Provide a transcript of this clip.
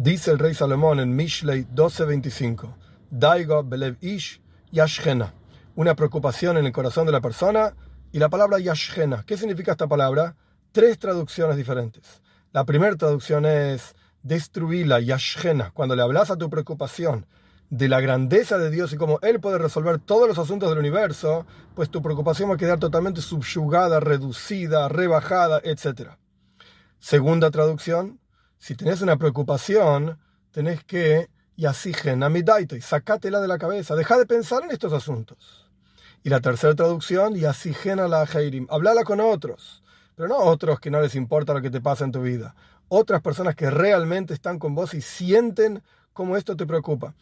Dice el rey Salomón en Mishlei 12:25, Daigo belev ish yashgena, una preocupación en el corazón de la persona y la palabra yashgena. ¿Qué significa esta palabra? Tres traducciones diferentes. La primera traducción es destruirla, yashgena, cuando le hablas a tu preocupación de la grandeza de Dios y cómo Él puede resolver todos los asuntos del universo, pues tu preocupación va a quedar totalmente subyugada, reducida, rebajada, etc. Segunda traducción, si tenés una preocupación, tenés que, y así y sacátela de la cabeza, deja de pensar en estos asuntos. Y la tercera traducción, y así la heirim, hablala con otros, pero no otros que no les importa lo que te pasa en tu vida, otras personas que realmente están con vos y sienten cómo esto te preocupa.